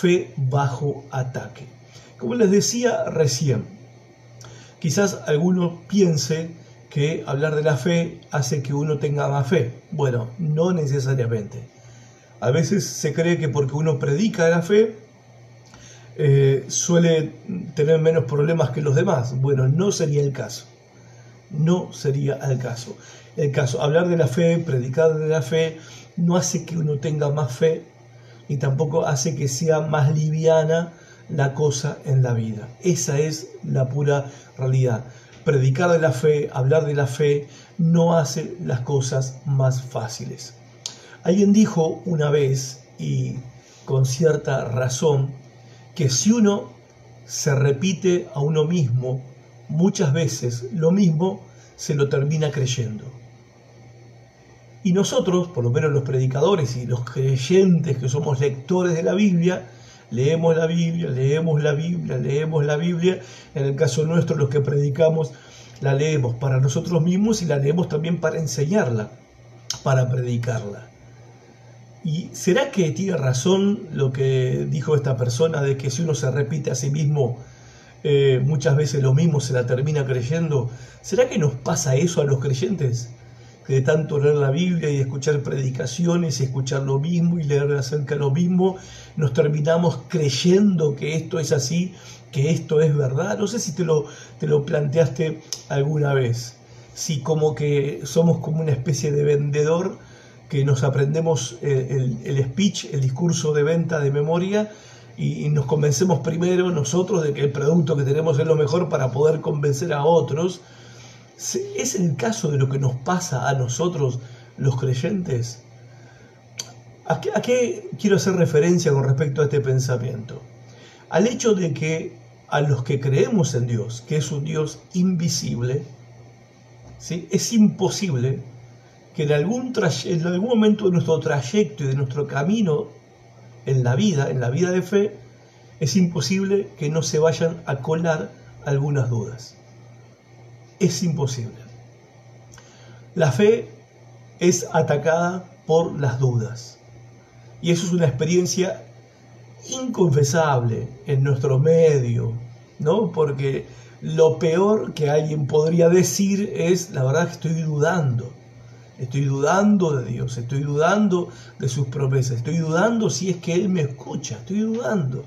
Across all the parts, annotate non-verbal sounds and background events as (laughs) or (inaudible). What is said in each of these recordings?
fe bajo ataque. Como les decía recién, quizás alguno piense que hablar de la fe hace que uno tenga más fe. Bueno, no necesariamente. A veces se cree que porque uno predica la fe, eh, suele tener menos problemas que los demás. Bueno, no sería el caso. No sería el caso. El caso, hablar de la fe, predicar de la fe, no hace que uno tenga más fe y tampoco hace que sea más liviana la cosa en la vida. Esa es la pura realidad. Predicar de la fe, hablar de la fe, no hace las cosas más fáciles. Alguien dijo una vez, y con cierta razón, que si uno se repite a uno mismo muchas veces lo mismo, se lo termina creyendo. Y nosotros, por lo menos los predicadores y los creyentes que somos lectores de la Biblia, leemos la Biblia, leemos la Biblia, leemos la Biblia. En el caso nuestro, los que predicamos, la leemos para nosotros mismos y la leemos también para enseñarla, para predicarla. ¿Y será que tiene razón lo que dijo esta persona de que si uno se repite a sí mismo, eh, muchas veces lo mismo se la termina creyendo? ¿Será que nos pasa eso a los creyentes? De tanto leer la Biblia y escuchar predicaciones y escuchar lo mismo y leer acerca de lo mismo, nos terminamos creyendo que esto es así, que esto es verdad. No sé si te lo, te lo planteaste alguna vez. Si como que somos como una especie de vendedor que nos aprendemos el, el, speech, el discurso de venta de memoria y, nos convencemos primero nosotros de que el producto que tenemos es lo mejor para poder convencer a otros. ¿Es el caso de lo que nos pasa a nosotros los creyentes? ¿A qué, ¿A qué, quiero hacer referencia con respecto a este pensamiento? Al hecho de que a los que creemos en Dios, que es un Dios invisible, ¿sí? es imposible que en algún, en algún momento de nuestro trayecto y de nuestro camino en la vida, en la vida de fe, es imposible que no se vayan a colar algunas dudas. Es imposible. La fe es atacada por las dudas. Y eso es una experiencia inconfesable en nuestro medio, ¿no? Porque lo peor que alguien podría decir es, la verdad que estoy dudando. Estoy dudando de Dios, estoy dudando de sus promesas, estoy dudando si es que Él me escucha, estoy dudando.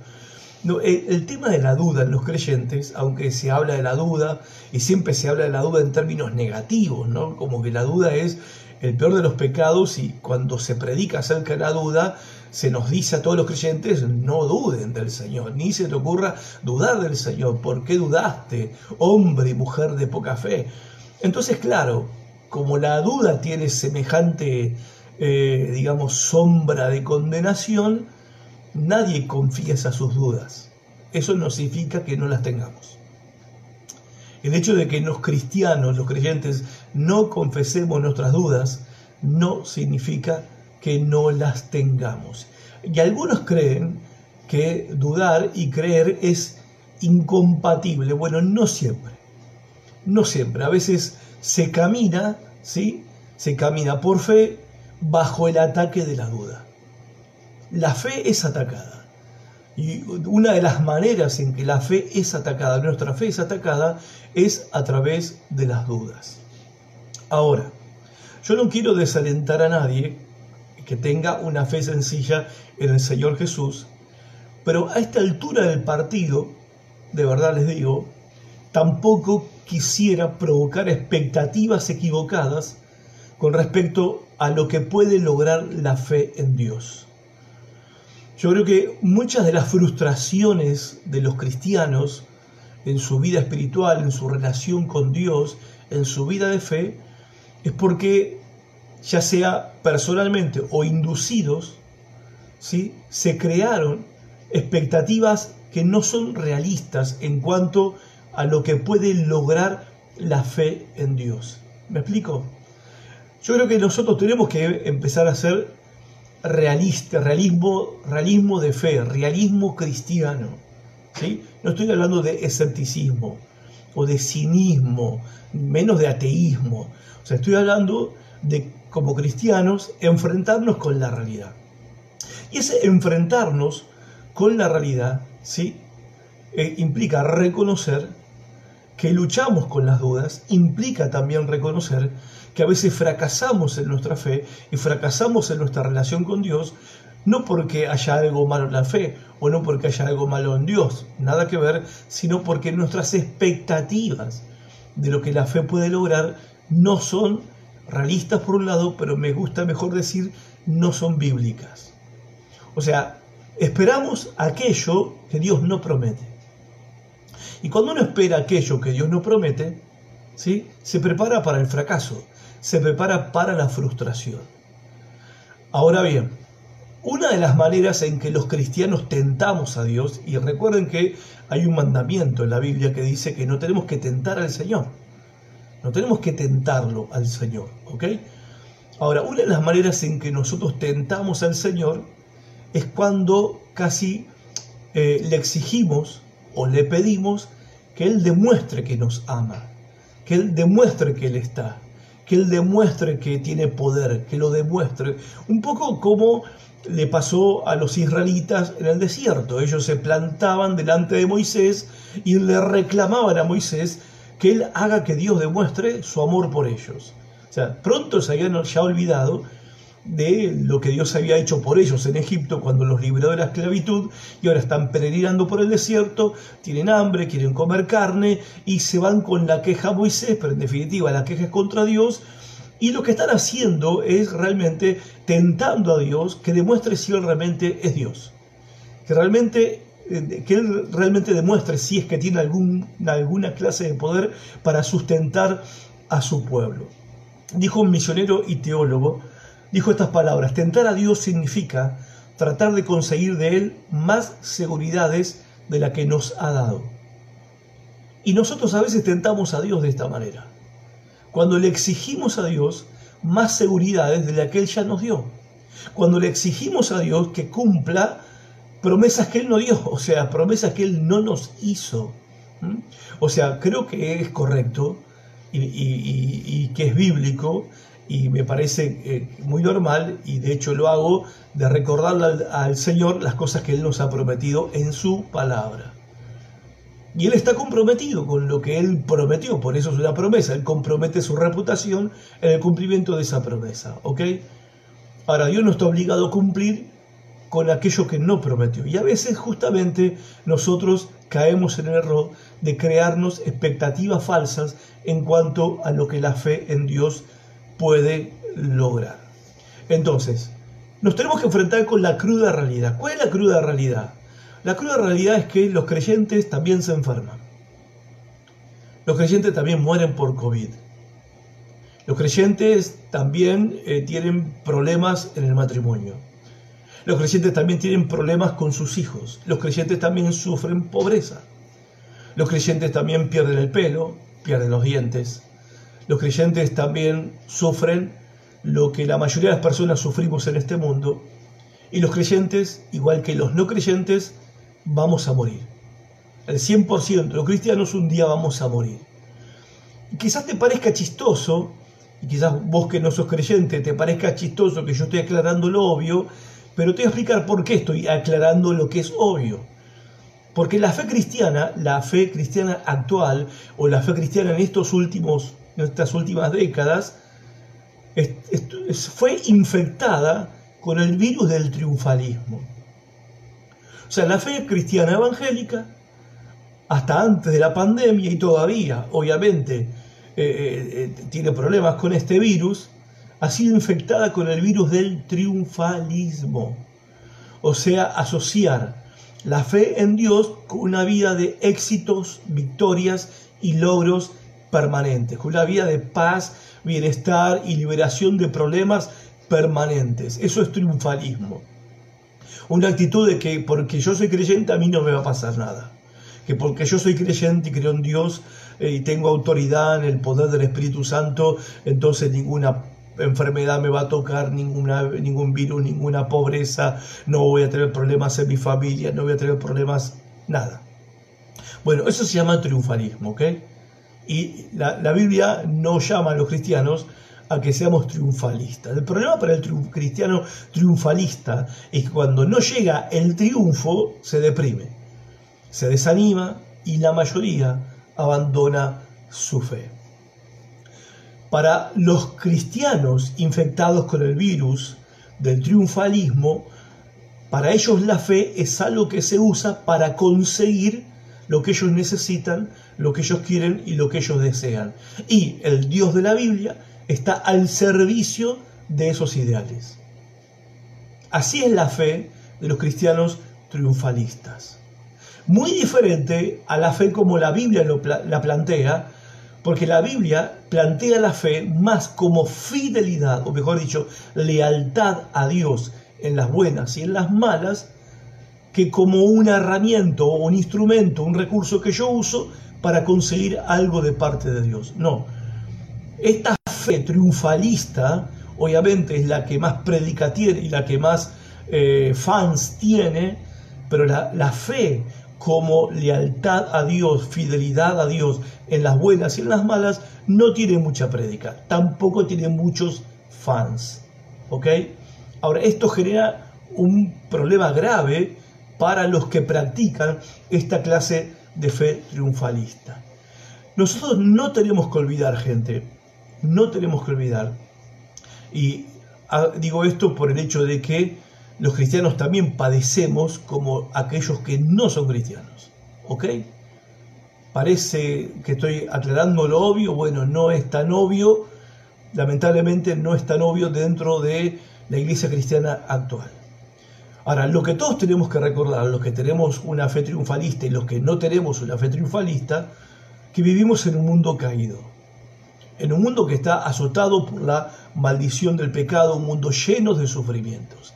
No, el, tema de la duda en los creyentes, aunque se habla de la duda, y siempre se habla de la duda en términos negativos, ¿no? como que la duda es el peor de los pecados y cuando se predica acerca de la duda, se nos dice a todos los creyentes, no duden del Señor, ni se te ocurra dudar del Señor, ¿por qué dudaste, hombre y mujer de poca fe? Entonces, claro, como la duda tiene semejante, eh, digamos, sombra de condenación, nadie confiesa sus dudas. Eso no significa que no las tengamos. El hecho de que los cristianos, los creyentes, no confesemos nuestras dudas, no significa que no las tengamos. Y algunos creen que dudar y creer es incompatible. Bueno, no siempre. No siempre. A veces se camina, ¿sí? Se camina por fe bajo el ataque de la duda. La fe es atacada. Y una de las maneras en que la fe es atacada, nuestra fe es atacada, es a través de las dudas. Ahora, yo no quiero desalentar a nadie que tenga una fe sencilla en el Señor Jesús, pero a esta altura del partido, de verdad les digo, tampoco quisiera provocar expectativas equivocadas con respecto a lo que puede lograr la fe en Dios. Yo creo que muchas de las frustraciones de los cristianos en su vida espiritual, en su relación con Dios, en su vida de fe, es porque ya sea personalmente o inducidos, ¿sí? se crearon expectativas que no son realistas en cuanto a lo que puede lograr la fe en Dios. ¿Me explico? Yo creo que nosotros tenemos que empezar a ser realistas, realismo, realismo de fe, realismo cristiano. ¿sí? No estoy hablando de escepticismo o de cinismo, menos de ateísmo. O sea, estoy hablando de, como cristianos, enfrentarnos con la realidad. Y ese enfrentarnos con la realidad, ¿sí? Eh, implica reconocer que luchamos con las dudas, implica también reconocer que a veces fracasamos en nuestra fe y fracasamos en nuestra relación con Dios, no porque haya algo malo en la fe o no porque haya algo malo en Dios, nada que ver, sino porque nuestras expectativas de lo que la fe puede lograr no son realistas por un lado, pero me gusta mejor decir no son bíblicas. O sea, esperamos aquello que Dios no promete. Y cuando uno espera aquello que Dios no promete, ¿sí? se prepara para el fracaso, se prepara para la frustración. Ahora bien, una de las maneras en que los cristianos tentamos a Dios, y recuerden que hay un mandamiento en la Biblia que dice que no tenemos que tentar al Señor, no tenemos que tentarlo al Señor, ¿ok? Ahora, una de las maneras en que nosotros tentamos al Señor es cuando casi eh, le exigimos o le pedimos que Él demuestre que nos ama, que Él demuestre que Él está, que Él demuestre que tiene poder, que lo demuestre. Un poco como le pasó a los israelitas en el desierto. Ellos se plantaban delante de Moisés y le reclamaban a Moisés que él haga que Dios demuestre su amor por ellos. O sea, pronto se habían ya olvidado de lo que Dios había hecho por ellos en Egipto cuando los liberó de la esclavitud y ahora están peregrinando por el desierto, tienen hambre, quieren comer carne y se van con la queja a Moisés, pero en definitiva la queja es contra Dios y lo que están haciendo es realmente tentando a Dios que demuestre si Él realmente es Dios. Que realmente eh, que Él realmente demuestre si es que tiene algún, alguna clase de poder para sustentar a su pueblo. Dijo un misionero y teólogo, dijo estas palabras, tentar a Dios significa tratar de conseguir de Él más seguridades de la que nos ha dado. Y nosotros a veces tentamos a Dios de esta manera cuando le exigimos a Dios más seguridades de la que Él ya nos dio. Cuando le exigimos a Dios que cumpla promesas que Él no dio, o sea, promesas que Él no nos hizo. O sea, creo que es correcto y, que es bíblico y me parece eh, muy normal y de hecho lo hago de recordarle al Señor las cosas que Él nos ha prometido en su palabra. Y él está comprometido con lo que él prometió, por eso es una promesa. Él compromete su reputación en el cumplimiento de esa promesa. ¿Ok? Ahora, Dios no está obligado a cumplir con aquello que no prometió. Y a veces justamente nosotros caemos en el error de crearnos expectativas falsas en cuanto a lo que la fe en Dios puede lograr. Entonces, nos tenemos que enfrentar con la cruda realidad. ¿Cuál es la cruda realidad? La cruda realidad es que los creyentes también se enferman. Los creyentes también mueren por COVID. Los creyentes también eh, tienen problemas en el matrimonio. Los creyentes también tienen problemas con sus hijos. Los creyentes también sufren pobreza. Los creyentes también pierden el pelo, pierden los dientes. Los creyentes también sufren lo que la mayoría de las personas sufrimos en este mundo. Y los creyentes, igual que los no creyentes, vamos a morir. El 100% de los cristianos un día vamos a morir. quizás te parezca chistoso, y quizás vos que no sos creyente te parezca chistoso que yo estoy aclarando lo obvio, pero te voy a explicar por qué estoy aclarando lo que es obvio. Porque la fe cristiana, la fe cristiana actual, o la fe cristiana en estos últimos, en estas últimas décadas, fue infectada con el virus del triunfalismo. O sea, la fe cristiana evangélica, hasta antes de la pandemia y todavía, obviamente, eh, eh, eh, tiene problemas con este virus, ha sido infectada con el virus del triunfalismo. O sea, asociar la fe en Dios con una vida de éxitos, victorias y logros permanentes, con una vida de paz, bienestar y liberación de problemas permanentes. Eso es triunfalismo una actitud de que porque yo soy creyente a mí no me va a pasar nada. Que porque yo soy creyente y creo en Dios eh, y tengo autoridad en el poder del Espíritu Santo, entonces ninguna enfermedad me va a tocar, ninguna, ningún virus, ninguna pobreza, no voy a tener problemas en mi familia, no voy a tener problemas, nada. Bueno, eso se llama triunfalismo, ¿ok? Y la, la Biblia no llama a los cristianos a que seamos triunfalistas. El problema para el cristiano triunfalista es que cuando no llega el triunfo se deprime, se desanima y la mayoría abandona su fe. Para los cristianos infectados con el virus del triunfalismo, para ellos la fe es algo que se usa para conseguir lo que ellos necesitan, lo que ellos quieren y lo que ellos desean. Y el Dios de la Biblia está al servicio de esos ideales. Así es la fe de los cristianos triunfalistas. Muy diferente a la fe como la Biblia la plantea, porque la Biblia plantea la fe más como fidelidad, o mejor dicho, lealtad a Dios en las buenas y en las malas, que como una herramienta o un instrumento, un recurso que yo uso para conseguir algo de parte de Dios. No. Esta fe triunfalista, obviamente, es la que más predica tiene y la que más eh, fans tiene, pero la, la fe como lealtad a Dios, fidelidad a Dios en las buenas y en las malas, no tiene mucha prédica, tampoco tiene muchos fans. ¿Ok? Ahora, esto genera un problema grave para los que practican esta clase de fe triunfalista. Nosotros no tenemos que olvidar, gente, no tenemos que olvidar. Y ah, digo esto por el hecho de que los cristianos también padecemos como aquellos que no son cristianos. ¿Ok? Parece que estoy aclarando lo obvio, bueno, no es tan obvio, lamentablemente no es tan obvio dentro de la iglesia cristiana actual. Ahora, lo que todos tenemos que recordar, los que tenemos una fe triunfalista y los que no tenemos una fe triunfalista, que vivimos en un mundo caído, en un mundo que está azotado por la maldición del pecado, un mundo lleno de sufrimientos.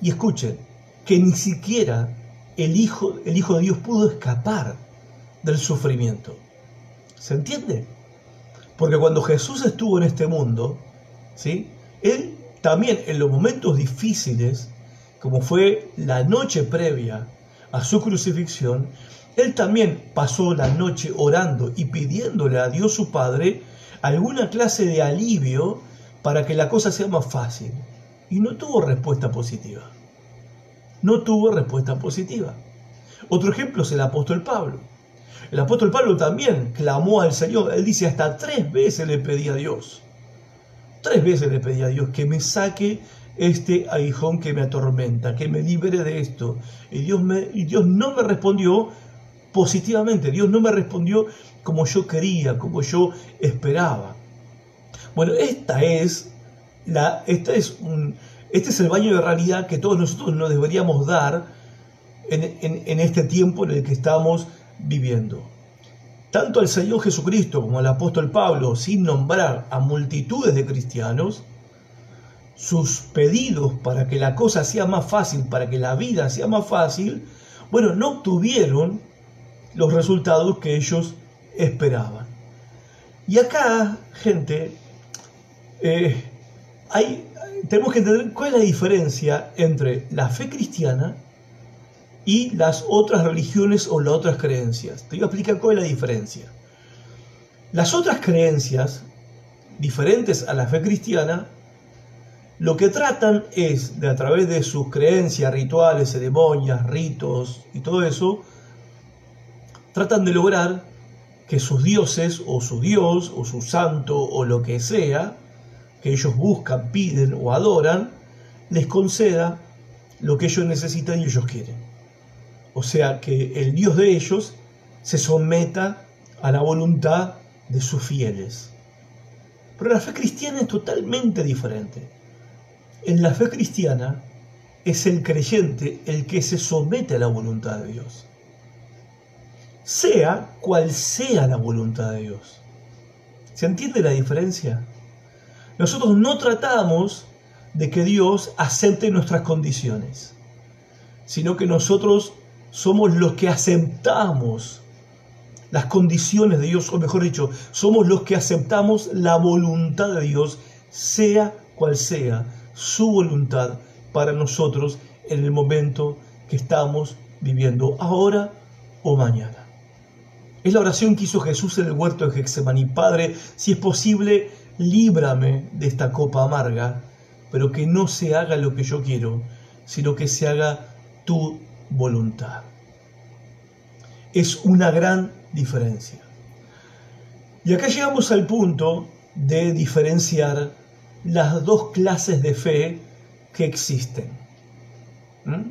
Y escuchen, que ni siquiera el Hijo, el Hijo de Dios pudo escapar del sufrimiento. ¿Se entiende? Porque cuando Jesús estuvo en este mundo, ¿sí? Él también en los momentos difíciles, como fue la noche previa a su crucifixión, él también pasó la noche orando y pidiéndole a Dios su Padre alguna clase de alivio para que la cosa sea más fácil. Y no tuvo respuesta positiva no tuvo respuesta positiva. Otro ejemplo es el apóstol Pablo. El apóstol Pablo también clamó al Señor. Él dice, hasta tres veces le pedí a Dios. Tres veces le pedí a Dios que me saque este aguijón que me atormenta, que me libere de esto. Y Dios, me, Dios no me respondió positivamente. Dios no me respondió como yo quería, como yo esperaba. Bueno, esta es, la, esta es un, este es el baño de realidad que todos nosotros nos deberíamos dar en, este tiempo en el que estamos viviendo. Tanto al Señor Jesucristo como al apóstol Pablo, sin nombrar a multitudes de cristianos, sus pedidos para que la cosa sea más fácil, para que la vida sea más fácil, bueno, no obtuvieron los resultados que ellos esperaban. Y acá, gente, eh, hay, tenemos que entender cuál es la diferencia entre la fe cristiana y las otras religiones o las otras creencias. Te voy a explicar cuál es la diferencia. Las otras creencias, diferentes a la fe cristiana, lo que tratan es de a través de sus creencias, rituales, ceremonias, ritos y todo eso, tratan de lograr que sus dioses o su dios o su santo o lo que sea, que ellos buscan, piden o adoran, les conceda lo que ellos necesitan y ellos quieren. O sea, que el Dios de ellos se someta a la voluntad de sus fieles. Pero la fe cristiana es totalmente diferente. En la fe cristiana es el creyente el que se somete a la voluntad de Dios. Sea cual sea la voluntad de Dios. ¿Se entiende la diferencia? Nosotros no tratamos de que Dios acepte nuestras condiciones, sino que nosotros somos los que aceptamos las condiciones de Dios, o mejor dicho, somos los que aceptamos la voluntad de Dios, sea cual sea su voluntad para nosotros en el momento que estamos viviendo, ahora o mañana. Es la oración que hizo Jesús en el huerto de Getsemaní. Padre, si es posible, líbrame de esta copa amarga, pero que no se haga lo que yo quiero, sino que se haga tu voluntad. Es una gran diferencia. Y acá llegamos al punto de diferenciar las dos clases de fe que existen. ¿Mm?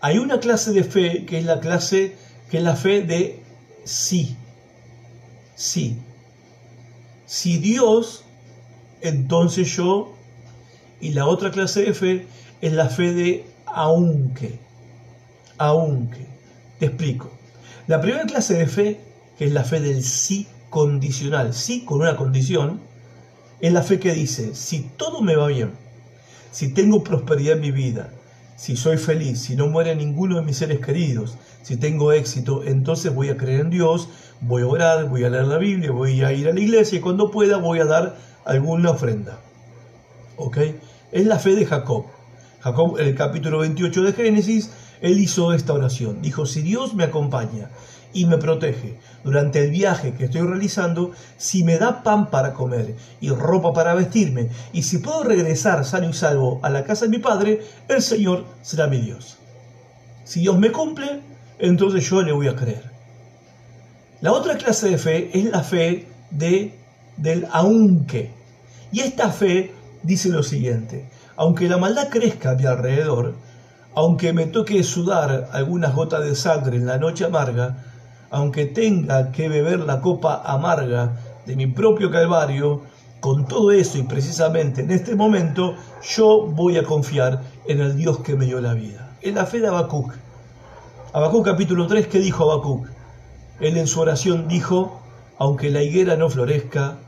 Hay una clase de fe que es la clase que es la fe de sí. Sí. Si Dios, entonces yo. Y la otra clase de fe es la fe de aunque. Aunque. Te explico. La primera clase de fe, que es la fe del sí condicional, sí con una condición, es la fe que dice, si todo me va bien, si tengo prosperidad en mi vida, si soy feliz, si no muere ninguno de mis seres queridos, si tengo éxito, entonces voy a creer en Dios, voy a orar, voy a leer la Biblia, voy a ir a la iglesia y cuando pueda voy a dar alguna ofrenda. ¿Ok? Es la fe de Jacob. Jacob, en el capítulo 28 de Génesis, él hizo esta oración. Dijo, si Dios me acompaña y me protege durante el viaje que estoy realizando, si me da pan para comer y ropa para vestirme, y si puedo regresar sano y salvo a la casa de mi padre, el Señor será mi Dios. Si Dios me cumple, entonces yo le voy a creer. La otra clase de fe es la fe de, del aunque. Y esta fe dice lo siguiente, aunque la maldad crezca a mi alrededor, aunque me toque sudar algunas gotas de sangre en la noche amarga, aunque tenga que beber la copa amarga de mi propio calvario, con todo eso y precisamente en este momento, yo voy a confiar en el Dios que me dio la vida. En la fe de Habacuc. Habacuc capítulo 3, ¿qué dijo Habacuc? Él en su oración dijo, aunque la higuera no florezca,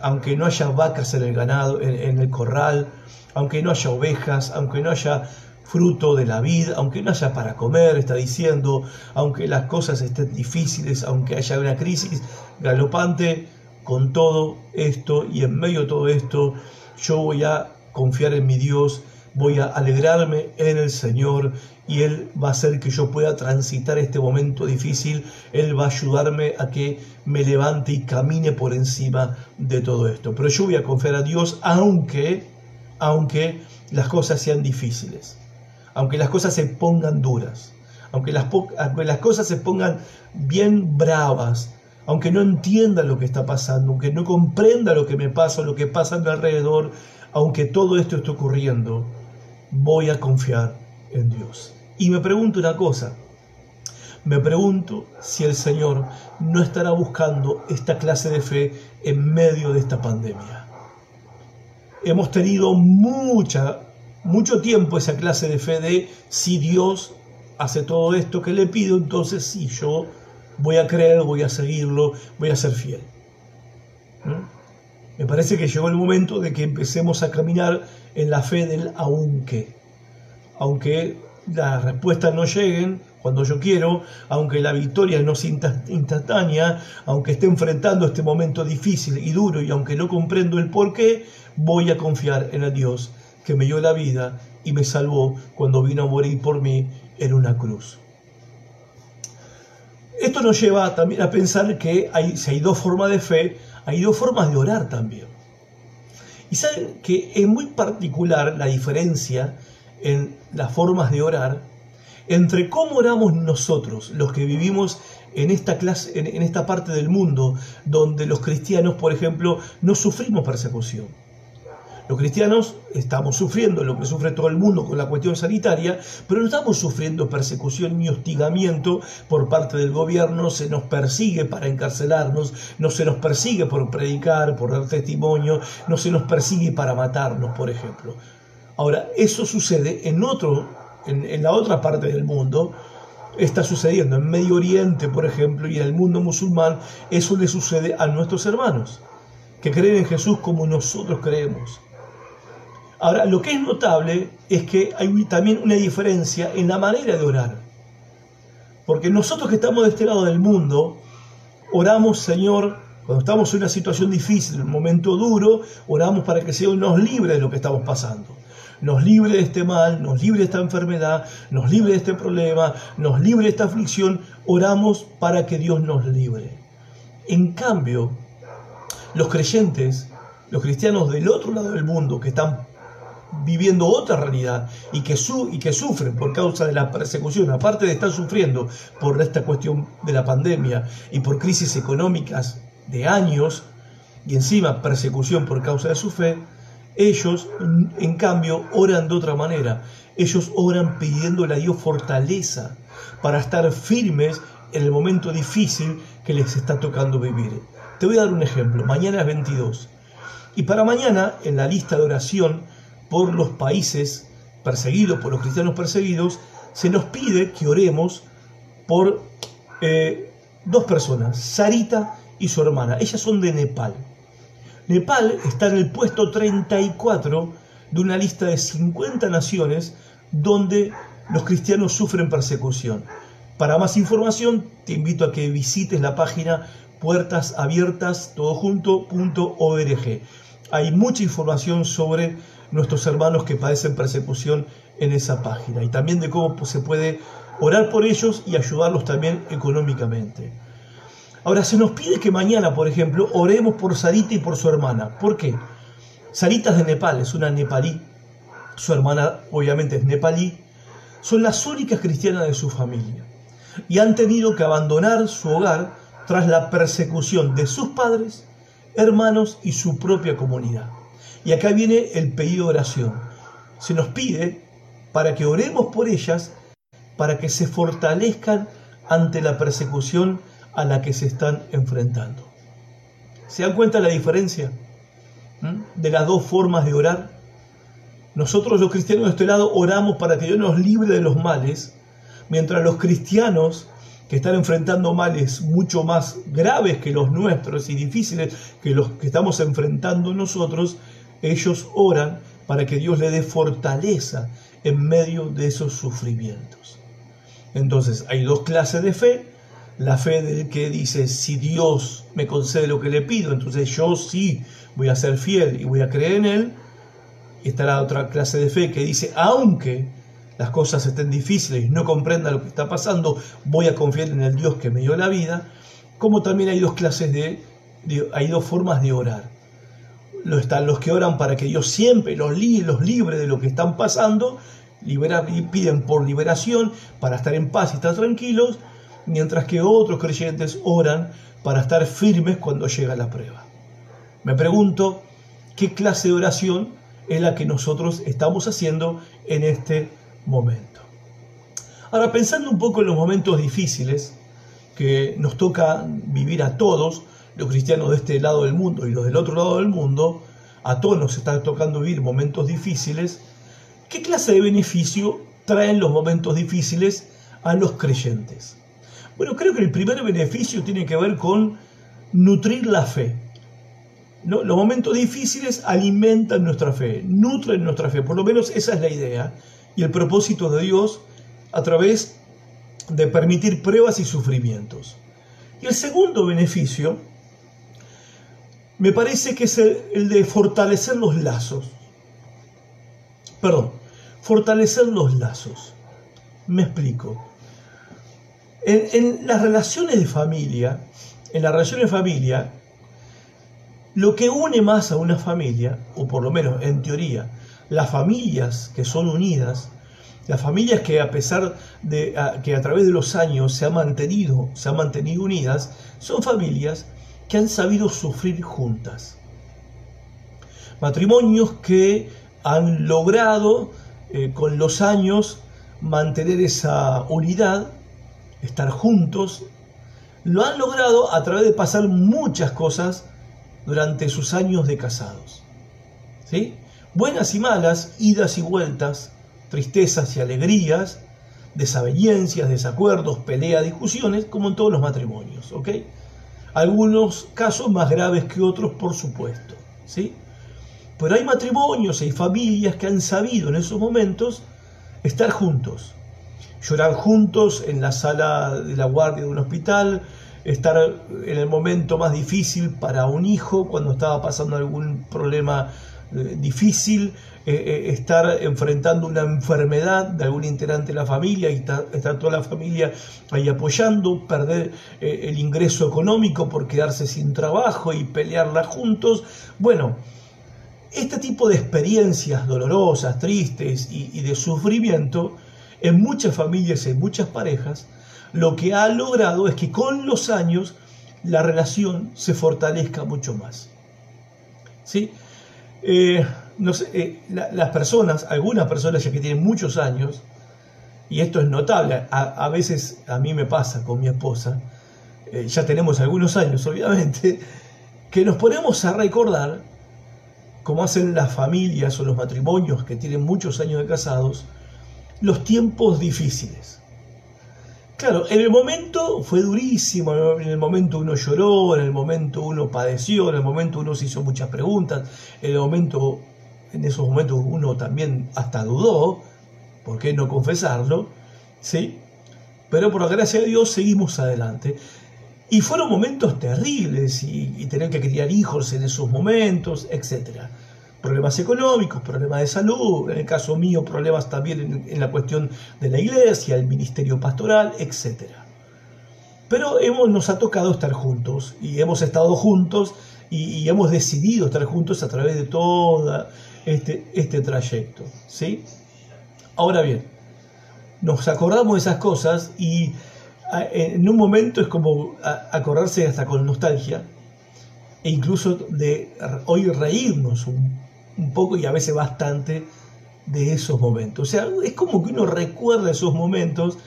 aunque no haya vacas en el ganado, en, el corral, aunque no haya ovejas, aunque no haya fruto de la vida, aunque no haya para comer, está diciendo, aunque las cosas estén difíciles, aunque haya una crisis galopante, con todo esto y en medio de todo esto, yo voy a confiar en mi Dios, voy a alegrarme en el Señor y Él va a hacer que yo pueda transitar este momento difícil, Él va a ayudarme a que me levante y camine por encima de todo esto. Pero yo voy a confiar a Dios aunque, aunque las cosas sean difíciles aunque las cosas se pongan duras, aunque las, cosas se pongan bien bravas, aunque no entienda lo que está pasando, aunque no comprenda lo que me pasa, lo que pasa a mi alrededor, aunque todo esto esté ocurriendo, voy a confiar en Dios. Y me pregunto una cosa, me pregunto si el Señor no estará buscando esta clase de fe en medio de esta pandemia. Hemos tenido mucha mucho tiempo esa clase de fe de si Dios hace todo esto que le pido, entonces sí, yo voy a creer, voy a seguirlo, voy a ser fiel. Me parece que llegó el momento de que empecemos a caminar en la fe del aunque. Aunque las respuestas no lleguen cuando yo quiero, aunque la victoria no sea instantánea, aunque esté enfrentando este momento difícil y duro y aunque no comprendo el por qué, voy a confiar en Dios que me dio la vida y me salvó cuando vino a morir por mí en una cruz. Esto nos lleva también a pensar que si hay dos formas de fe, hay dos formas de orar también. Y saben que es muy particular la diferencia en las formas de orar entre cómo oramos nosotros, los que vivimos en esta clase, en esta parte del mundo, donde los cristianos, por ejemplo, no sufrimos persecución los cristianos estamos sufriendo lo que sufre todo el mundo con la cuestión sanitaria, pero no estamos sufriendo persecución ni hostigamiento por parte del gobierno, se nos persigue para encarcelarnos, no se nos persigue por predicar, por dar testimonio, no se nos persigue para matarnos, por ejemplo. Ahora, eso sucede en otro, en, en la otra parte del mundo, está sucediendo en Medio Oriente, por ejemplo, y en el mundo musulmán, eso le sucede a nuestros hermanos, que creen en Jesús como nosotros creemos. Ahora, lo que es notable es que hay también una diferencia en la manera de orar. Porque nosotros que estamos de este lado del mundo, oramos, Señor, cuando estamos en una situación difícil, en un momento duro, oramos para que Señor nos libre de lo que estamos pasando. Nos libre de este mal, nos libre de esta enfermedad, nos libre de este problema, nos libre de esta aflicción. Oramos para que Dios nos libre. En cambio, Los creyentes, los cristianos del otro lado del mundo que están viviendo otra realidad y que, su, y que sufren por causa de la persecución, aparte de estar sufriendo por esta cuestión de la pandemia y por crisis económicas de años y encima persecución por causa de su fe, ellos en cambio oran de otra manera. Ellos oran pidiéndole a Dios fortaleza para estar firmes en el momento difícil que les está tocando vivir. Te voy a dar un ejemplo. Mañana es 22. Y para mañana, en la lista de oración, por los países perseguidos, por los cristianos perseguidos, se nos pide que oremos por eh, dos personas, Sarita y su hermana. Ellas son de Nepal. Nepal está en el puesto 34 de una lista de 50 naciones donde los cristianos sufren persecución. Para más información, te invito a que visites la página puertasabiertas, Hay mucha información sobre nuestros hermanos que padecen persecución en esa página y también de cómo se puede orar por ellos y ayudarlos también económicamente. Ahora, se nos pide que mañana, por ejemplo, oremos por Sarita y por su hermana. ¿Por qué? Sarita es de Nepal, es una nepalí. Su hermana, obviamente, es nepalí. Son las únicas cristianas de su familia. Y han tenido que abandonar su hogar tras la persecución de sus padres, hermanos y su propia comunidad. Y acá viene el pedido de oración. Se nos pide para que oremos por ellas, para que se fortalezcan ante la persecución a la que se están enfrentando. ¿Se dan cuenta la diferencia de las dos formas de orar? Nosotros los cristianos de este lado oramos para que Dios nos libre de los males, mientras los cristianos que están enfrentando males mucho más graves que los nuestros y difíciles que los que estamos enfrentando nosotros, ellos oran para que Dios le dé fortaleza en medio de esos sufrimientos. Entonces hay dos clases de fe. La fe del que dice, si Dios me concede lo que le pido, entonces yo sí voy a ser fiel y voy a creer en Él. Y está la otra clase de fe que dice, aunque las cosas estén difíciles y no comprenda lo que está pasando, voy a confiar en el Dios que me dio la vida. Como también hay dos clases de, hay dos formas de orar están los que oran para que Dios siempre los, los libre de lo que están pasando, y piden por liberación para estar en paz y estar tranquilos, mientras que otros creyentes oran para estar firmes cuando llega la prueba. Me pregunto, ¿qué clase de oración es la que nosotros estamos haciendo en este momento? Ahora, pensando un poco en los momentos difíciles que nos toca vivir a todos, los cristianos de este lado del mundo y los del otro lado del mundo, a todos nos está tocando vivir momentos difíciles, ¿qué clase de beneficio traen los momentos difíciles a los creyentes? Bueno, creo que el primer beneficio tiene que ver con nutrir la fe. Los momentos difíciles alimentan nuestra fe, nutren nuestra fe, por lo menos esa es la idea y el propósito de Dios a través de permitir pruebas y sufrimientos. Y el segundo beneficio me parece que es el, de fortalecer los lazos. Perdón, fortalecer los lazos. Me explico. En, las relaciones de familia, en las relaciones de familia, lo que une más a una familia, o por lo menos en teoría, las familias que son unidas, las familias que a pesar de que a través de los años se han mantenido, se han mantenido unidas, son familias que han sabido sufrir juntas. Matrimonios que han logrado eh, con los años mantener esa unidad, estar juntos, lo han logrado a través de pasar muchas cosas durante sus años de casados. ¿Sí? Buenas y malas, idas y vueltas, tristezas y alegrías, desavenencias, desacuerdos, peleas, discusiones, como en todos los matrimonios. ¿ok? Algunos casos más graves que otros, por supuesto, ¿sí? Pero hay matrimonios, hay familias que han sabido en esos momentos estar juntos, llorar juntos en la sala de la guardia de un hospital, estar en el momento más difícil para un hijo cuando estaba pasando algún problema difícil eh, eh, estar enfrentando una enfermedad de algún integrante de la familia y está, toda la familia ahí apoyando, perder el ingreso económico por quedarse sin trabajo y pelearla juntos. Bueno, este tipo de experiencias dolorosas, tristes y, de sufrimiento, en muchas familias y en muchas parejas, lo que ha logrado es que con los años la relación se fortalezca mucho más. ¿Sí? Eh, eh, las personas, algunas personas ya que tienen muchos años, y esto es notable, a, veces a mí me pasa con mi esposa, eh, ya tenemos algunos años obviamente, (laughs) que nos ponemos a recordar, como hacen las familias o los matrimonios que tienen muchos años de casados, los tiempos difíciles. Claro, en el momento fue durísimo, en el momento uno lloró, en el momento uno padeció, en el momento uno se hizo muchas preguntas, en el momento, en esos momentos uno también hasta dudó, ¿por qué no confesarlo? ¿Sí? Pero por la gracia de Dios seguimos adelante. Y fueron momentos terribles y, y tener que criar hijos en esos momentos, etcétera problemas económicos, problemas de salud, en el caso mío problemas también en, la cuestión de la iglesia, el ministerio pastoral, etc. Pero hemos, nos ha tocado estar juntos y hemos estado juntos y, hemos decidido estar juntos a través de todo este, este trayecto. ¿sí? Ahora bien, nos acordamos de esas cosas y en un momento es como acordarse hasta con nostalgia e incluso de hoy reírnos un un poco y a veces bastante de esos momentos. O sea, es como que uno recuerda esos momentos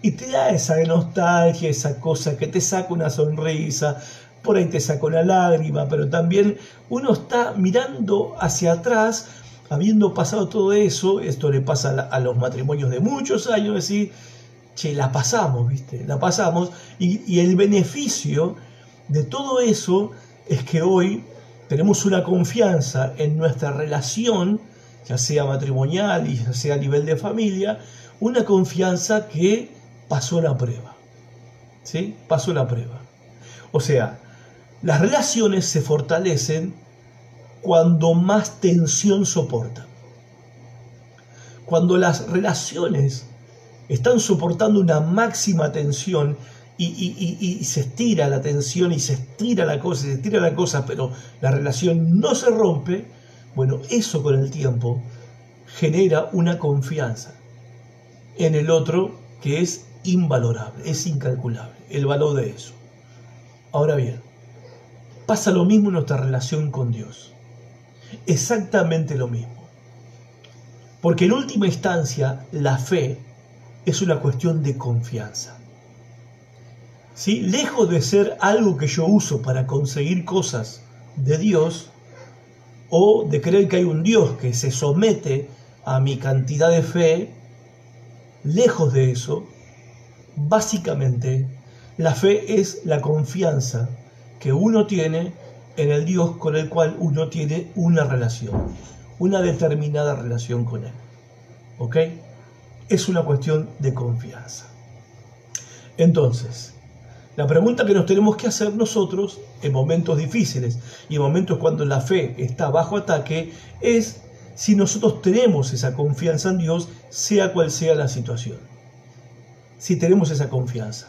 y te da esa nostalgia, esa cosa que te saca una sonrisa, por ahí te saca una lágrima, pero también uno está mirando hacia atrás, habiendo pasado todo eso, esto le pasa a, los matrimonios de muchos años, decir, che, la pasamos, ¿viste? La pasamos, y, y el beneficio de todo eso es que hoy tenemos una confianza en nuestra relación, ya sea matrimonial y ya sea a nivel de familia, una confianza que pasó la prueba. ¿Sí? Pasó la prueba. O sea, las relaciones se fortalecen cuando más tensión soportan. Cuando las relaciones están soportando una máxima tensión y, se estira la tensión y se estira la cosa, se estira la cosa, pero la relación no se rompe, bueno, eso con el tiempo genera una confianza en el otro que es invalorable, es incalculable, el valor de eso. Ahora bien, pasa lo mismo en nuestra relación con Dios. Exactamente lo mismo. Porque en última instancia, la fe es una cuestión de confianza. Lejos de ser algo que yo uso para conseguir cosas de Dios, o de creer que hay un Dios que se somete a mi cantidad de fe, lejos de eso, básicamente la fe es la confianza que uno tiene en el Dios con el cual uno tiene una relación, una determinada relación con Él. ¿Ok? Es una cuestión de confianza. Entonces, la pregunta que nos tenemos que hacer nosotros en momentos difíciles y en momentos cuando la fe está bajo ataque es si nosotros tenemos esa confianza en Dios, sea cual sea la situación. Si tenemos esa confianza.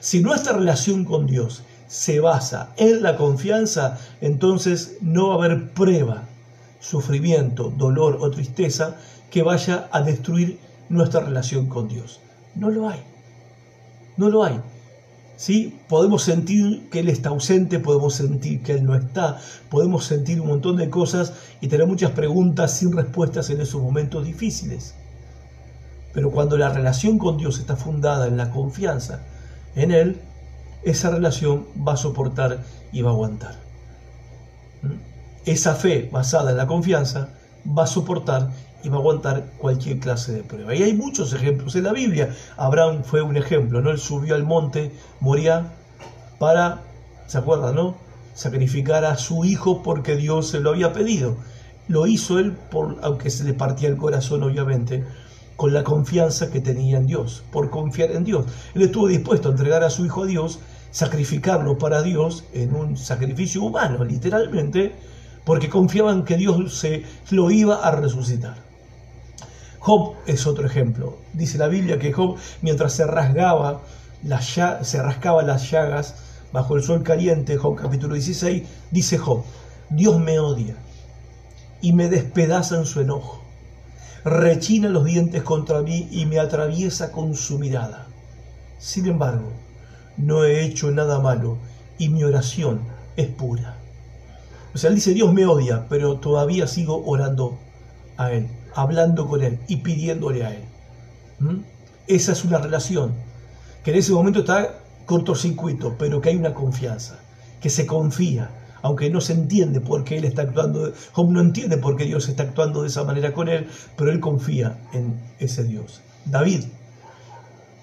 Si nuestra relación con Dios se basa en la confianza, entonces no va a haber prueba, sufrimiento, dolor o tristeza que vaya a destruir nuestra relación con Dios. No lo hay. No lo hay. ¿Sí? Podemos sentir que Él está ausente, podemos sentir que Él no está, podemos sentir un montón de cosas y tener muchas preguntas sin respuestas en esos momentos difíciles. Pero cuando la relación con Dios está fundada en la confianza en Él, esa relación va a soportar y va a aguantar. ¿Mm? Esa fe basada en la confianza va a soportar y va a aguantar cualquier clase de prueba. Y hay muchos ejemplos en la Biblia. Abraham fue un ejemplo, ¿no? Él subió al monte Moria para, ¿se acuerdan, no? Sacrificar a su hijo porque Dios se lo había pedido. Lo hizo él, por, aunque se le partía el corazón, obviamente, con la confianza que tenía en Dios, por confiar en Dios. Él estuvo dispuesto a entregar a su hijo a Dios, sacrificarlo para Dios en un sacrificio humano, literalmente, porque confiaban que Dios se lo iba a resucitar. Job es otro ejemplo. Dice la Biblia que Job, mientras se rasgaba, se rascaba las llagas bajo el sol caliente, Job capítulo 16, dice Job, Dios me odia y me despedaza en su enojo. Rechina los dientes contra mí y me atraviesa con su mirada. Sin embargo, no he hecho nada malo y mi oración es pura. O sea, él dice, Dios me odia, pero todavía sigo orando a Él, hablando con Él y pidiéndole a Él. ¿Mm? Esa es una relación que en ese momento está cortocircuito, pero que hay una confianza, que se confía, aunque no se entiende por qué Él está actuando, Job no entiende por qué Dios está actuando de esa manera con Él, pero Él confía en ese Dios. David,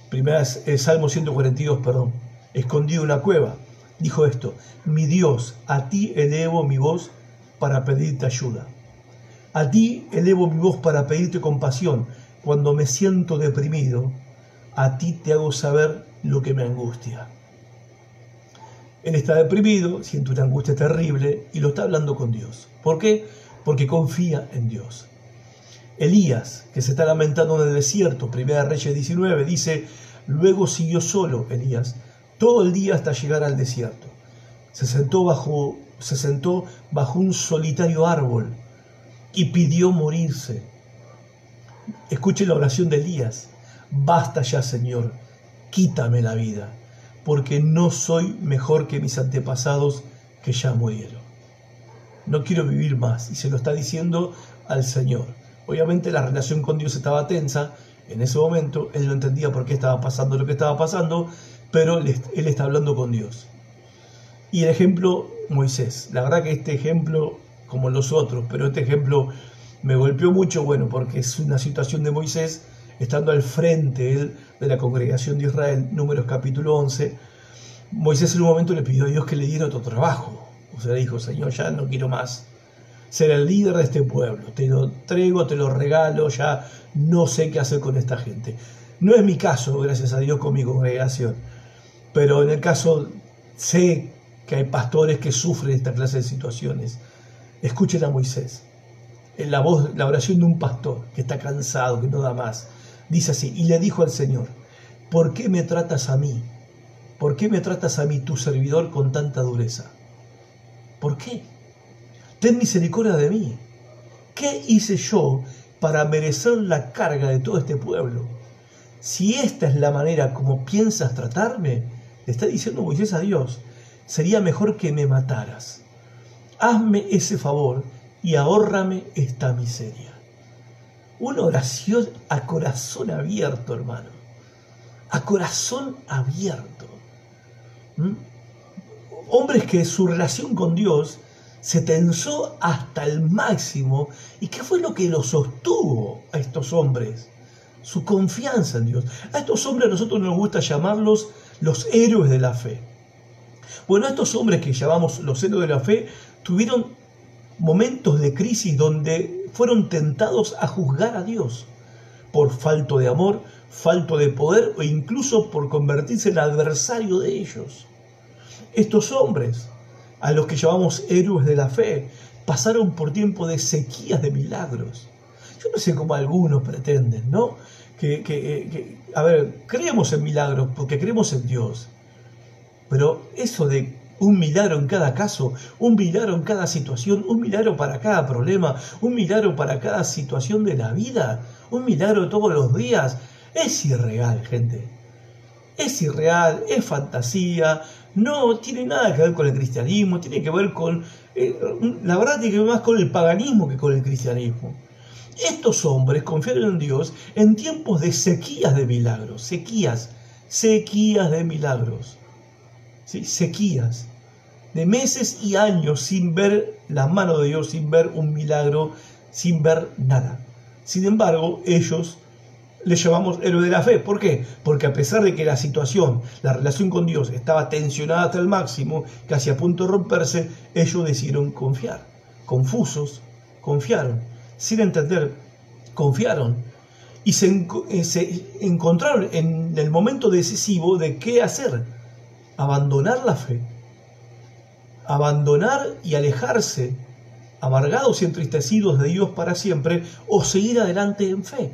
primera Salmo 142, perdón, escondido en una cueva, dijo esto, mi Dios, a ti elevo mi voz para pedirte ayuda. A ti elevo mi voz para pedirte compasión. Cuando me siento deprimido, a ti te hago saber lo que me angustia. Él está deprimido, siente una angustia terrible y lo está hablando con Dios. ¿Por qué? Porque confía en Dios. Elías, que se está lamentando en el desierto, Primera Reyes 19, dice, luego siguió solo Elías todo el día hasta llegar al desierto. Se sentó bajo, se sentó bajo un solitario árbol y pidió morirse. Escuche la oración de Elías. Basta ya, Señor, quítame la vida, porque no soy mejor que mis antepasados que ya murieron. No quiero vivir más. Y se lo está diciendo al Señor. Obviamente la relación con Dios estaba tensa. En ese momento él no entendía por qué estaba pasando lo que estaba pasando, pero él está hablando con Dios. Y el ejemplo, Moisés. La verdad que este ejemplo, como los otros, pero este ejemplo me golpeó mucho, bueno, porque es una situación de Moisés estando al frente de la congregación de Israel, números capítulo 11. Moisés en un momento le pidió a Dios que le diera otro trabajo. O sea, le dijo, Señor, ya no quiero más ser el líder de este pueblo. Te lo traigo, te lo regalo, ya no sé qué hacer con esta gente. No es mi caso, gracias a Dios, con mi congregación pero en el caso sé que hay pastores que sufren esta clase de situaciones. Escuchen a Moisés. En la voz, la oración de un pastor que está cansado, que no da más. Dice así, y le dijo al Señor, ¿por qué me tratas a mí? ¿Por qué me tratas a mí, tu servidor, con tanta dureza? ¿Por qué? Ten misericordia de mí. ¿Qué hice yo para merecer la carga de todo este pueblo? Si esta es la manera como piensas tratarme, le está diciendo Moisés a Dios, sería mejor que me mataras. Hazme ese favor y ahórrame esta miseria. Una oración a corazón abierto, hermano. A corazón abierto. ¿Mm? Hombres que su relación con Dios se tensó hasta el máximo. ¿Y qué fue lo que los sostuvo a estos hombres? Su confianza en Dios. A estos hombres a nosotros nos gusta llamarlos los héroes de la fe. Bueno, estos hombres que llamamos los héroes de la fe tuvieron momentos de crisis donde fueron tentados a juzgar a Dios por falto de amor, falto de poder o incluso por convertirse en adversario de ellos. Estos hombres, a los que llamamos héroes de la fe, pasaron por tiempo de sequías de milagros. Yo no sé cómo algunos pretenden, ¿no? que, a ver, creemos en milagros porque creemos en Dios. Pero eso de un milagro en cada caso, un milagro en cada situación, un milagro para cada problema, un milagro para cada situación de la vida, un milagro todos los días, es irreal, gente. Es irreal, es fantasía, no tiene nada que ver con el cristianismo, tiene que ver con, eh, la verdad tiene que ver más con el paganismo que con el cristianismo. Estos hombres confiaron en Dios en tiempos de sequías de milagros, sequías, sequías de milagros, sequías de meses y años sin ver la mano de Dios, sin ver un milagro, sin ver nada. Sin embargo, ellos les llamamos héroes de la fe. ¿Por qué? Porque a pesar de que la situación, la relación con Dios estaba tensionada hasta el máximo, casi a punto de romperse, ellos decidieron confiar. Confusos, confiaron sin entender, confiaron y se, eh, se, encontraron en el momento decisivo de qué hacer. Abandonar la fe, abandonar y alejarse amargados y entristecidos de Dios para siempre, o seguir adelante en fe.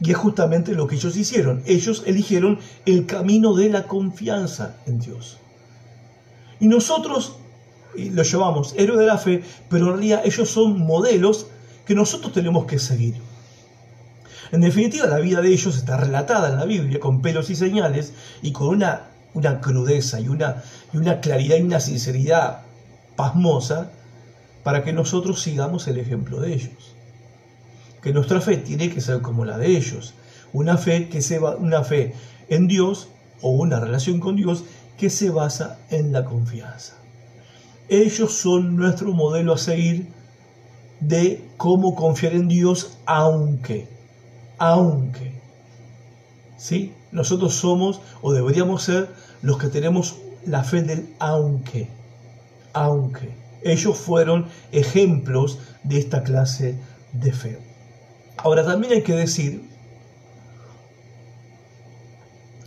Y es justamente lo que ellos hicieron. Ellos eligieron el camino de la confianza en Dios. Y nosotros lo llamamos héroes de la fe, pero en realidad ellos son modelos que nosotros tenemos que seguir. En definitiva, la vida de ellos está relatada en la Biblia con pelos y señales y con una, una crudeza y una, y una claridad y una sinceridad pasmosa para que nosotros sigamos el ejemplo de ellos que nuestra fe tiene que ser como la de ellos, una fe que se va, una fe en Dios o una relación con Dios que se basa en la confianza. Ellos son nuestro modelo a seguir de cómo confiar en Dios aunque, aunque, ¿sí? Nosotros somos o deberíamos ser los que tenemos la fe del aunque, aunque. Ellos fueron ejemplos de esta clase de fe. Ahora también hay que decir,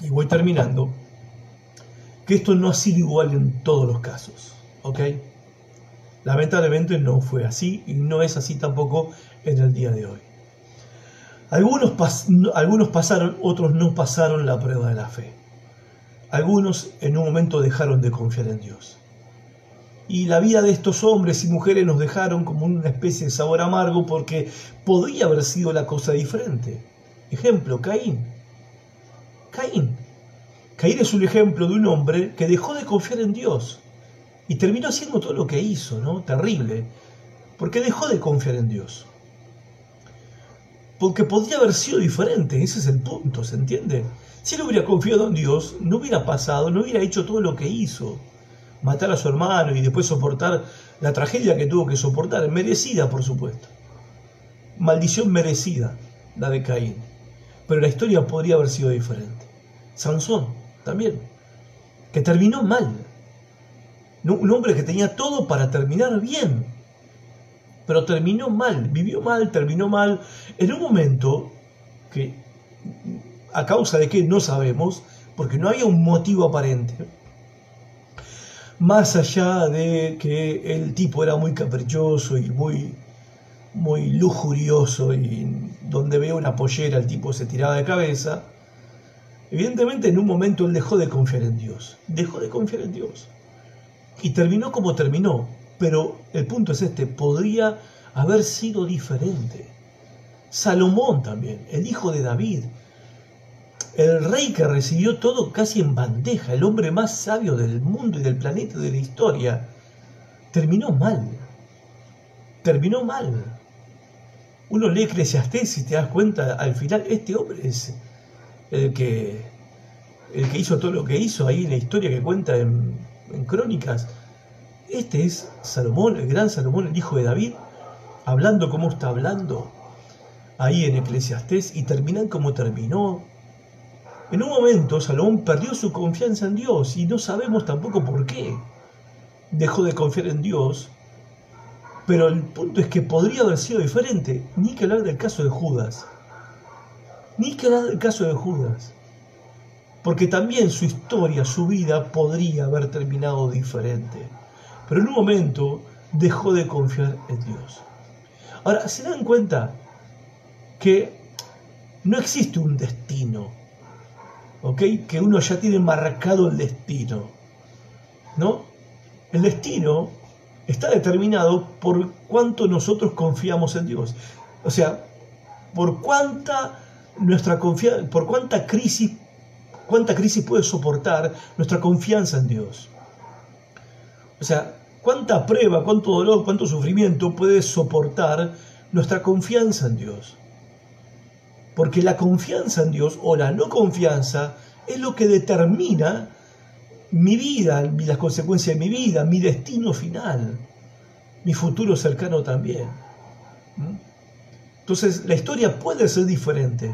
y voy terminando, que esto no ha sido igual en todos los casos, ¿ok? Lamentablemente no fue así y no es así tampoco en el día de hoy. Algunos, algunos pasaron, otros no pasaron la prueba de la fe. Algunos en un momento dejaron de confiar en Dios. Y la vida de estos hombres y mujeres nos dejaron como una especie de sabor amargo porque podría haber sido la cosa diferente. Ejemplo, Caín. Caín. Caín es un ejemplo de un hombre que dejó de confiar en Dios y terminó haciendo todo lo que hizo, ¿no? Terrible. Porque dejó de confiar en Dios. Porque podría haber sido diferente, ese es el punto, ¿se entiende? Si él hubiera confiado en Dios, no hubiera pasado, no hubiera hecho todo lo que hizo matar a su hermano y después soportar la tragedia que tuvo que soportar, merecida por supuesto. Maldición merecida, la de Caín. Pero la historia podría haber sido diferente. Sansón también, que terminó mal. Un hombre que tenía todo para terminar bien, pero terminó mal, vivió mal, terminó mal, en un momento que, a causa de que no sabemos, porque no había un motivo aparente, más allá de que el tipo era muy caprichoso y muy, muy lujurioso y donde veo una pollera el tipo se tiraba de cabeza, evidentemente en un momento él dejó de confiar en Dios, dejó de confiar en Dios. Y terminó como terminó, pero el punto es este, podría haber sido diferente. Salomón también, el hijo de David, el rey que recibió todo casi en bandeja, el hombre más sabio del mundo y del planeta de la historia, terminó mal. Terminó mal. Uno lee Eclesiastés y te das cuenta, al final este hombre es el que, el que hizo todo lo que hizo ahí en la historia que cuenta en, en Crónicas. Este es Salomón, el gran Salomón, el hijo de David, hablando como está hablando ahí en Eclesiastés y terminan como terminó, en un momento Salomón perdió su confianza en Dios y no sabemos tampoco por qué. Dejó de confiar en Dios, pero el punto es que podría haber sido diferente. Ni que hablar del caso de Judas. Ni que hablar del caso de Judas. Porque también su historia, su vida podría haber terminado diferente. Pero en un momento dejó de confiar en Dios. Ahora, ¿se dan cuenta que no existe un destino? Que uno ya tiene marcado el destino, ¿no? El destino está determinado por cuánto nosotros confiamos en Dios. O sea, por cuánta nuestra confianza, por cuánta crisis, cuánta crisis puede soportar nuestra confianza en Dios. O sea, cuánta prueba, cuánto dolor, cuánto sufrimiento puede soportar nuestra confianza en Dios. Porque la confianza en Dios o la no confianza es lo que determina mi vida, las consecuencias de mi vida, mi destino final, mi futuro cercano también. ¿Mm? Entonces la historia puede ser diferente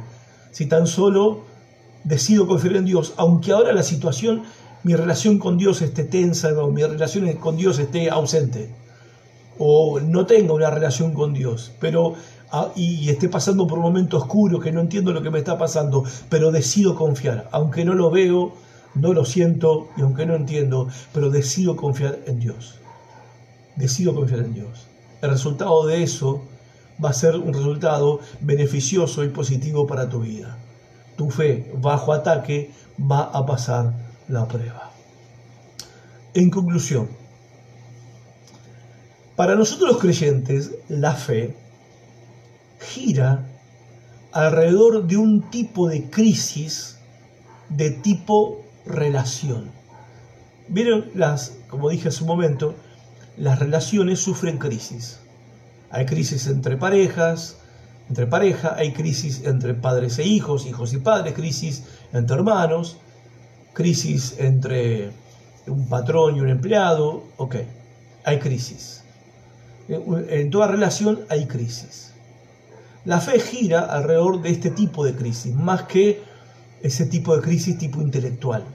si tan solo decido confiar en Dios, aunque ahora la situación, mi relación con Dios esté tensa o mi relación con Dios esté ausente o no tenga una relación con Dios, pero Ah, y esté pasando por un momento oscuro, que no entiendo lo que me está pasando, pero decido confiar, aunque no lo veo, no lo siento y aunque no entiendo, pero decido confiar en Dios. Decido confiar en Dios. el resultado de eso va a ser un resultado beneficioso y positivo para tu vida. Tu fe bajo ataque va a pasar la prueba. En conclusión, para nosotros los creyentes, la fe gira alrededor de un tipo de crisis de tipo relación. Vieron las, como dije hace un momento, las relaciones sufren crisis. Hay crisis entre parejas, entre pareja, hay crisis entre padres e hijos, hijos y padres, crisis entre hermanos, crisis entre un patrón y un empleado, ok, hay crisis. En toda relación hay crisis. La fe gira alrededor de este tipo de crisis, más que ese tipo de crisis tipo intelectual.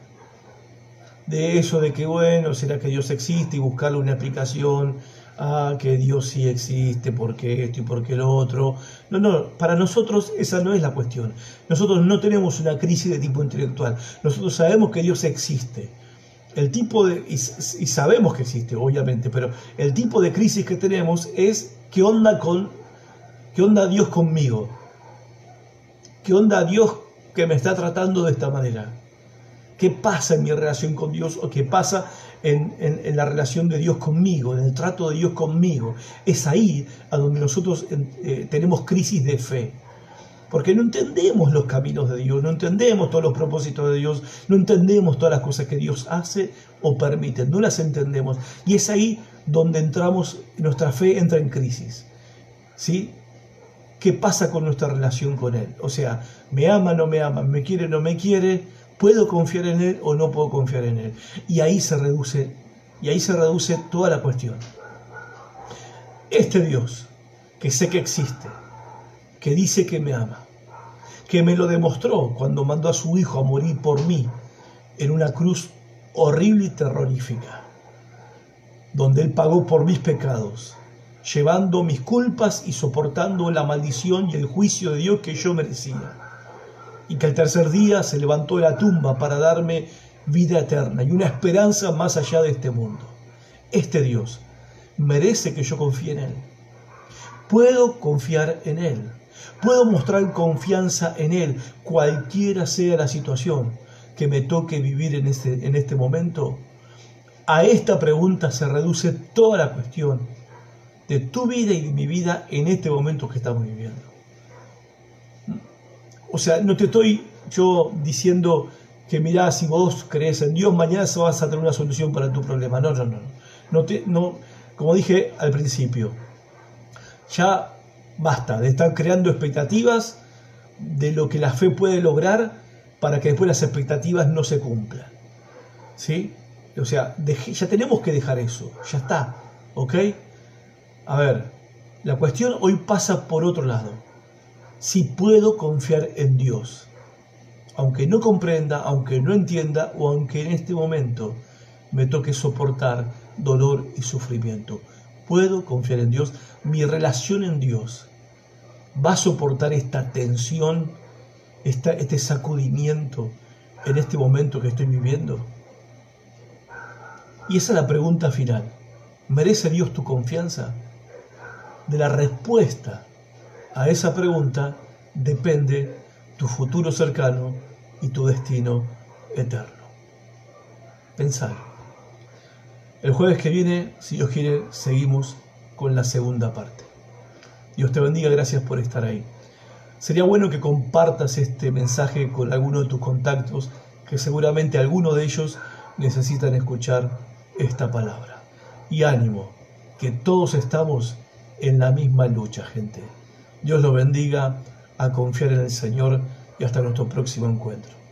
De eso de que, bueno, ¿será que Dios existe? Y buscarle una explicación a que Dios sí existe, porque esto y porque lo otro. No, no, para nosotros esa no es la cuestión. Nosotros no tenemos una crisis de tipo intelectual. Nosotros sabemos que Dios existe. El tipo de, y, y sabemos que existe, obviamente, pero el tipo de crisis que tenemos es qué onda con, qué onda Dios conmigo. ¿Qué onda Dios que me está tratando de esta manera? ¿Qué pasa en mi relación con Dios o qué pasa en, la relación de Dios conmigo, en el trato de Dios conmigo? Es ahí a donde nosotros eh, tenemos crisis de fe. Porque no entendemos los caminos de Dios, no entendemos todos los propósitos de Dios, no entendemos todas las cosas que Dios hace o permite, no las entendemos. Y es ahí donde entramos, nuestra fe entra en crisis. ¿Sí? ¿Qué pasa con nuestra relación con Él? O sea, ¿me ama, no me ama? ¿Me quiere, no me quiere? ¿Puedo confiar en Él o no puedo confiar en Él? Y ahí se reduce, y ahí se reduce toda la cuestión. Este Dios, que sé que existe, que dice que me ama, que me lo demostró cuando mandó a su Hijo a morir por mí en una cruz horrible y terrorífica, donde Él pagó por mis pecados, llevando mis culpas y soportando la maldición y el juicio de Dios que yo merecía. Y que al tercer día se levantó de la tumba para darme vida eterna y una esperanza más allá de este mundo. Este Dios merece que yo confíe en Él. Puedo confiar en Él. Puedo mostrar confianza en Él, cualquiera sea la situación que me toque vivir en este, en este momento. A esta pregunta se reduce toda la cuestión de tu vida y de mi vida en este momento que estamos viviendo. O sea, no te estoy yo diciendo que mirá, si vos crees en Dios, mañana vas a tener una solución para tu problema. No, no, no. no, te, no como dije al principio, ya basta de estar creando expectativas de lo que la fe puede lograr para que después las expectativas no se cumplan. ¿Sí? O sea, ya tenemos que dejar eso, ya está, ¿ok? A ver, la cuestión hoy pasa por otro lado. Si puedo confiar en Dios, aunque no comprenda, aunque no entienda o aunque en este momento me toque soportar dolor y sufrimiento. Puedo confiar en Dios. Mi relación en Dios va a soportar esta tensión, este sacudimiento en este momento que estoy viviendo. Y esa es la pregunta final. ¿Merece Dios tu confianza? de la respuesta a esa pregunta depende tu futuro cercano y tu destino eterno. Pensar. El jueves que viene, si Dios quiere, seguimos con la segunda parte. Dios te bendiga, gracias por estar ahí. Sería bueno que compartas este mensaje con alguno de tus contactos, que seguramente alguno de ellos necesitan escuchar esta palabra. Y ánimo, que todos estamos en la misma lucha, gente. Dios lo bendiga, a confiar en el Señor y hasta nuestro próximo encuentro.